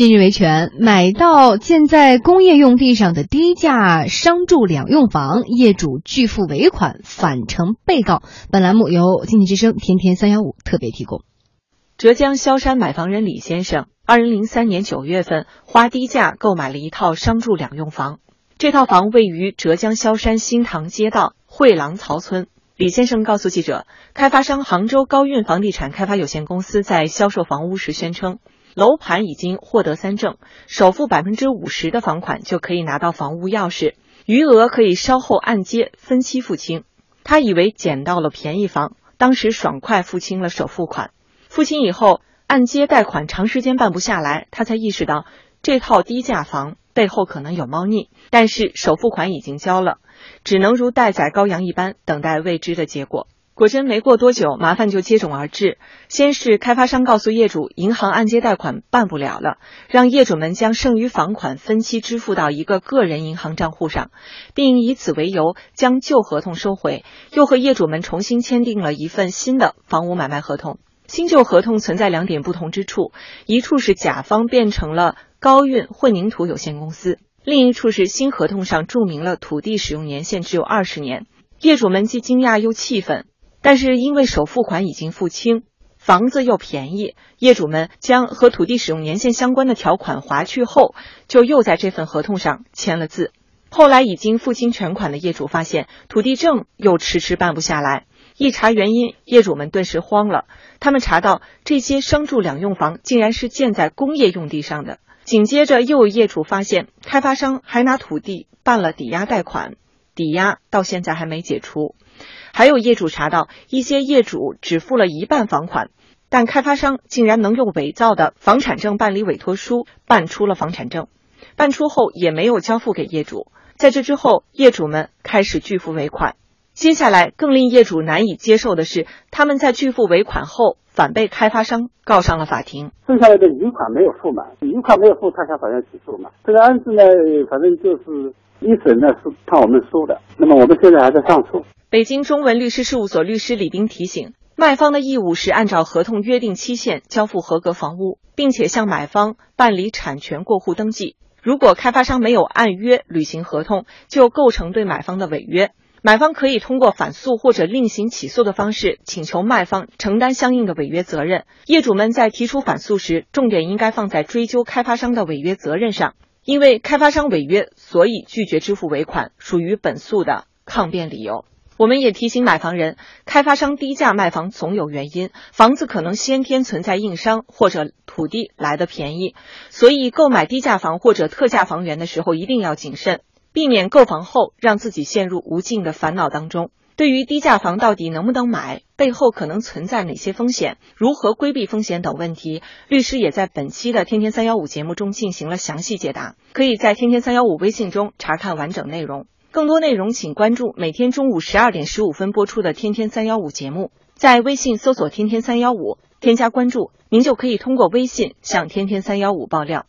近日维权，买到建在工业用地上的低价商住两用房，业主拒付尾款，反成被告。本栏目由经济之声天天三幺五特别提供。浙江萧山买房人李先生，二零零三年九月份花低价购买了一套商住两用房，这套房位于浙江萧山新塘街道惠廊曹村。李先生告诉记者，开发商杭州高运房地产开发有限公司在销售房屋时宣称。楼盘已经获得三证，首付百分之五十的房款就可以拿到房屋钥匙，余额可以稍后按揭分期付清。他以为捡到了便宜房，当时爽快付清了首付款。付清以后，按揭贷款长时间办不下来，他才意识到这套低价房背后可能有猫腻。但是首付款已经交了，只能如待宰羔羊一般等待未知的结果。果真没过多久，麻烦就接踵而至。先是开发商告诉业主，银行按揭贷款办不了了，让业主们将剩余房款分期支付到一个个人银行账户上，并以此为由将旧合同收回。又和业主们重新签订了一份新的房屋买卖合同。新旧合同存在两点不同之处：一处是甲方变成了高运混凝土有限公司，另一处是新合同上注明了土地使用年限只有二十年。业主们既惊讶又气愤。但是因为首付款已经付清，房子又便宜，业主们将和土地使用年限相关的条款划去后，就又在这份合同上签了字。后来已经付清全款的业主发现土地证又迟迟办不下来，一查原因，业主们顿时慌了。他们查到这些商住两用房竟然是建在工业用地上的。紧接着又有业主发现，开发商还拿土地办了抵押贷款，抵押到现在还没解除。还有业主查到，一些业主只付了一半房款，但开发商竟然能用伪造的房产证办理委托书，办出了房产证，办出后也没有交付给业主。在这之后，业主们开始拒付尾款。接下来更令业主难以接受的是，他们在拒付尾款后，反被开发商告上了法庭。剩下来的余款没有付嘛？余款没有付，他向法院起诉嘛？这个案子呢，反正就是一审呢是判我们输的，那么我们现在还在上诉。北京中文律师事务所律师李斌提醒，卖方的义务是按照合同约定期限交付合格房屋，并且向买方办理产权过户登记。如果开发商没有按约履行合同，就构成对买方的违约。买方可以通过反诉或者另行起诉的方式，请求卖方承担相应的违约责任。业主们在提出反诉时，重点应该放在追究开发商的违约责任上，因为开发商违约，所以拒绝支付尾款，属于本诉的抗辩理由。我们也提醒买房人，开发商低价卖房总有原因，房子可能先天存在硬伤，或者土地来的便宜，所以购买低价房或者特价房源的时候一定要谨慎，避免购房后让自己陷入无尽的烦恼当中。对于低价房到底能不能买，背后可能存在哪些风险，如何规避风险等问题，律师也在本期的《天天三幺五》节目中进行了详细解答，可以在《天天三幺五》微信中查看完整内容。更多内容，请关注每天中午十二点十五分播出的《天天三幺五》节目，在微信搜索“天天三幺五”，添加关注，您就可以通过微信向“天天三幺五”爆料。